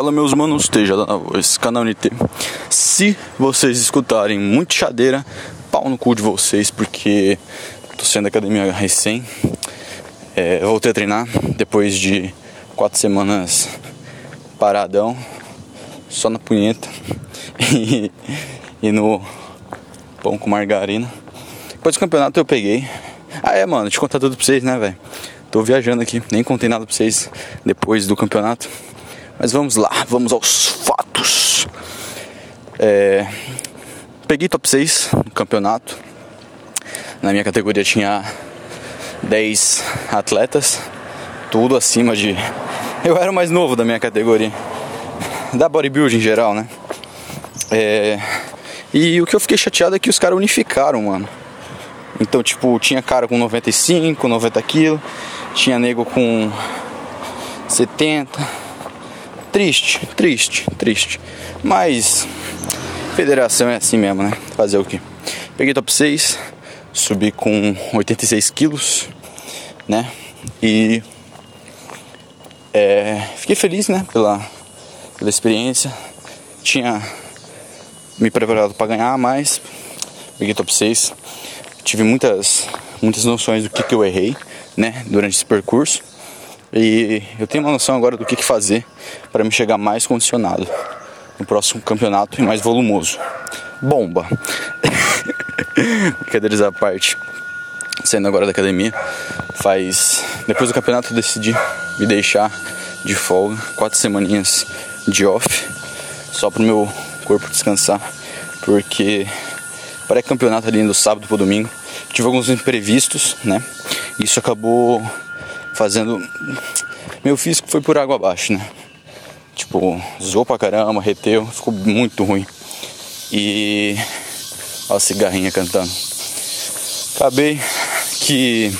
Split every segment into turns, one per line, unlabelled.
Fala meus manos, esteja na voz, canal NT. Se vocês escutarem muito chadeira, pau no cu de vocês, porque tô sendo academia recém. É, voltei a treinar depois de quatro semanas paradão, só na punheta e, e no pão com margarina. Depois do campeonato eu peguei. Ah é, mano, eu contar tudo pra vocês, né, velho? Tô viajando aqui, nem contei nada pra vocês depois do campeonato. Mas vamos lá, vamos aos fatos. É, peguei top 6 no campeonato. Na minha categoria tinha 10 atletas, tudo acima de. Eu era o mais novo da minha categoria, da bodybuilding em geral, né? É, e o que eu fiquei chateado é que os caras unificaram, mano. Então, tipo, tinha cara com 95, 90 quilos, tinha nego com 70. Triste, triste, triste. Mas federação é assim mesmo, né? Fazer o que? Peguei top 6, subi com 86 quilos, né? E é, fiquei feliz, né? Pela, pela experiência. Tinha me preparado para ganhar, mas peguei top 6 tive muitas, muitas noções do que, que eu errei, né, durante esse percurso. E eu tenho uma noção agora do que, fazer para me chegar mais condicionado no próximo campeonato e mais volumoso. Bomba! Brincadeiras à parte. Saindo agora da academia, faz. Depois do campeonato eu decidi me deixar de folga, quatro semaninhas de off, só pro meu corpo descansar, porque pré-campeonato ali no sábado pro domingo tive alguns imprevistos, né? Isso acabou fazendo. Meu físico foi por água abaixo, né? Tipo, zoou pra caramba, reteu, ficou muito ruim. E. Olha a cigarrinha cantando. Acabei que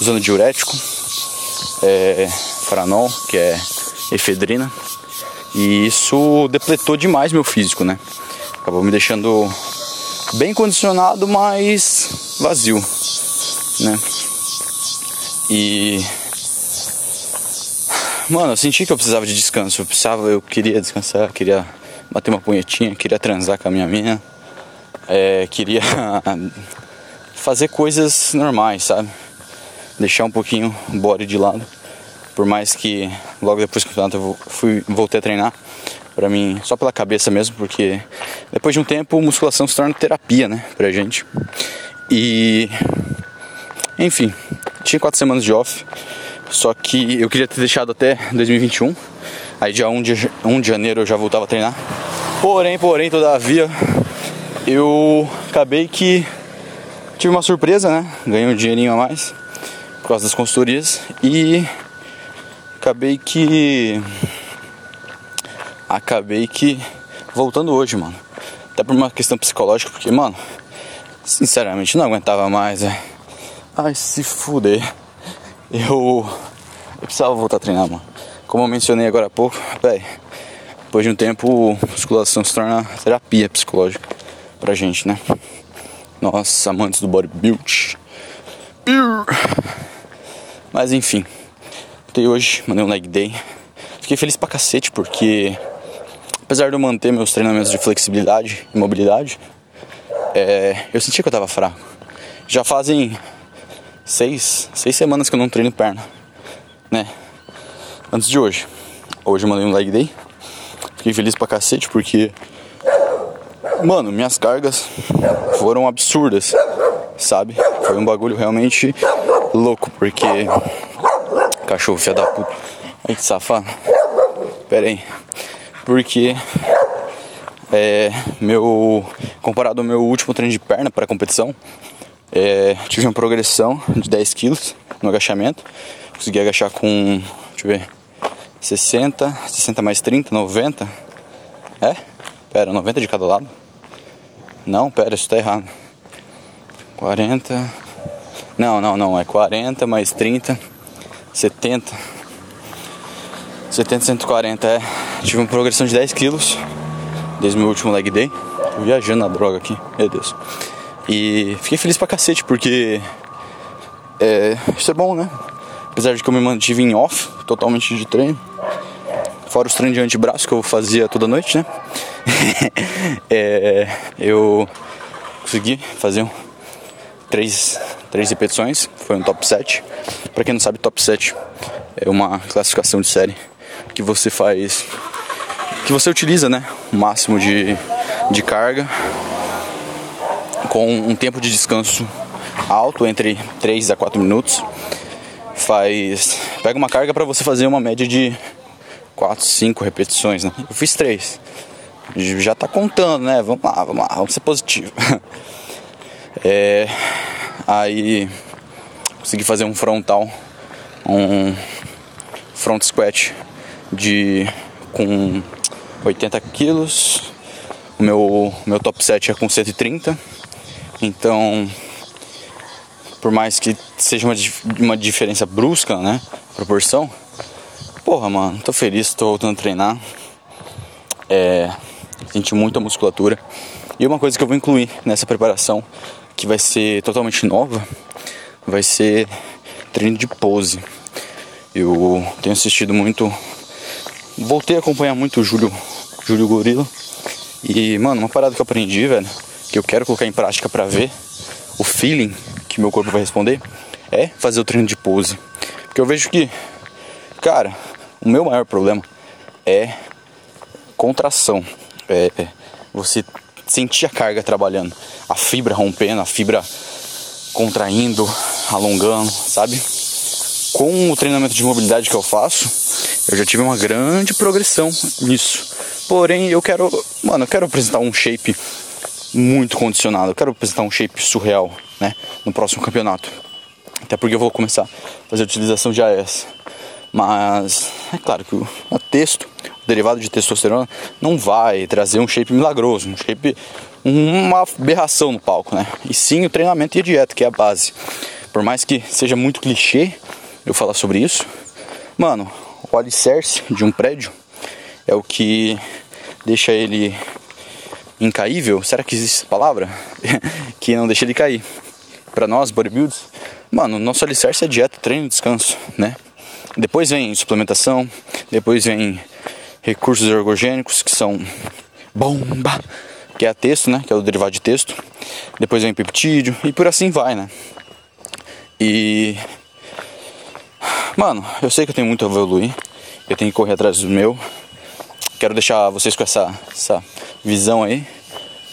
usando diurético, é, franol, que é efedrina, e isso depletou demais meu físico, né? Acabou me deixando bem condicionado, mas vazio, né? E mano, eu senti que eu precisava de descanso, eu precisava, eu queria descansar, queria bater uma punhetinha, queria transar com a minha mina, é, queria fazer coisas normais, sabe? Deixar um pouquinho o body de lado. Por mais que logo depois do campeonato eu fui, voltei a treinar, para mim, só pela cabeça mesmo, porque depois de um tempo musculação se torna terapia, né, pra gente. E enfim, tinha quatro semanas de off, só que eu queria ter deixado até 2021. Aí dia 1 de, 1 de janeiro eu já voltava a treinar. Porém, porém, todavia, eu acabei que tive uma surpresa, né? Ganhei um dinheirinho a mais por causa das consultorias e acabei que acabei que voltando hoje, mano. Até por uma questão psicológica, porque, mano, sinceramente não aguentava mais, velho. Ai, se fuder. Eu, eu precisava voltar a treinar, mano. Como eu mencionei agora há pouco, velho, depois de um tempo, musculação se torna terapia psicológica pra gente, né? Nós, amantes do bodybuild. Mas enfim, voltei hoje, mandei um leg day. Fiquei feliz pra cacete porque apesar de eu manter meus treinamentos de flexibilidade e mobilidade, é, eu senti que eu tava fraco. Já fazem seis, seis semanas que eu não treino perna, né? Antes de hoje. Hoje eu mandei um leg day. Fiquei feliz pra cacete porque, mano, minhas cargas foram absurdas, sabe? Foi um bagulho realmente louco porque. Cachorro, filha da puta. Ai que safado. Pera aí porque é, meu comparado ao meu último treino de perna para competição, é, tive uma progressão de 10 quilos no agachamento. Consegui agachar com, deixa eu ver, 60, 60 mais 30, 90. É? Pera, 90 de cada lado? Não, pera, isso tá errado. 40. Não, não, não, é 40 mais 30, 70. 70, 140, é. Tive uma progressão de 10 quilos desde o meu último leg day. Tô viajando na droga aqui, meu Deus. E fiquei feliz pra cacete, porque é, isso é bom, né? Apesar de que eu me mantive em off, totalmente de treino. fora os treinos de antebraço que eu fazia toda noite, né? é, eu consegui fazer um, três, três repetições, foi um top 7. Para quem não sabe, top 7 é uma classificação de série que você faz, que você utiliza, né? O máximo de, de carga com um tempo de descanso alto, entre 3 a 4 minutos. Faz. Pega uma carga para você fazer uma média de 4, 5 repetições, né? Eu fiz 3. Já tá contando, né? Vamos lá, vamos lá, vamos ser positivo. É, aí consegui fazer um frontal, um front squat de com 80 quilos. O meu, meu top 7 é com 130. Então, por mais que seja uma, uma diferença brusca, né? Proporção. Porra, mano, tô feliz, tô voltando a treinar. É, senti muita musculatura. E uma coisa que eu vou incluir nessa preparação, que vai ser totalmente nova, vai ser treino de pose. Eu tenho assistido muito. Voltei a acompanhar muito o Júlio, Júlio Gorila. E, mano, uma parada que eu aprendi, velho, que eu quero colocar em prática para ver o feeling que meu corpo vai responder é fazer o treino de pose. Porque eu vejo que, cara, o meu maior problema é contração. É você sentir a carga trabalhando, a fibra rompendo, a fibra contraindo, alongando, sabe? Com o treinamento de mobilidade que eu faço, eu já tive uma grande progressão nisso. Porém, eu quero, mano, eu quero apresentar um shape muito condicionado. Eu quero apresentar um shape surreal, né, no próximo campeonato. Até porque eu vou começar a fazer a utilização de AS. Mas é claro que o texto, o derivado de testosterona, não vai trazer um shape milagroso, um shape, uma aberração no palco, né? E sim o treinamento e a dieta, que é a base. Por mais que seja muito clichê eu falar sobre isso, mano, o alicerce de um prédio é o que deixa ele incaível, será que existe essa palavra? que não deixa ele cair. Para nós, bodybuilders, mano, nosso alicerce é dieta, treino descanso, né? Depois vem suplementação, depois vem recursos ergogênicos, que são bomba, que é a texto, né? Que é o derivado de texto. Depois vem peptídeo e por assim vai, né? E. Mano, eu sei que eu tenho muito a evoluir, eu tenho que correr atrás do meu. Quero deixar vocês com essa, essa visão aí.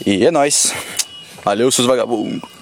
E é nóis. Valeu, seus vagabundos.